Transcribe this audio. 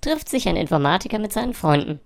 trifft sich ein Informatiker mit seinen Freunden.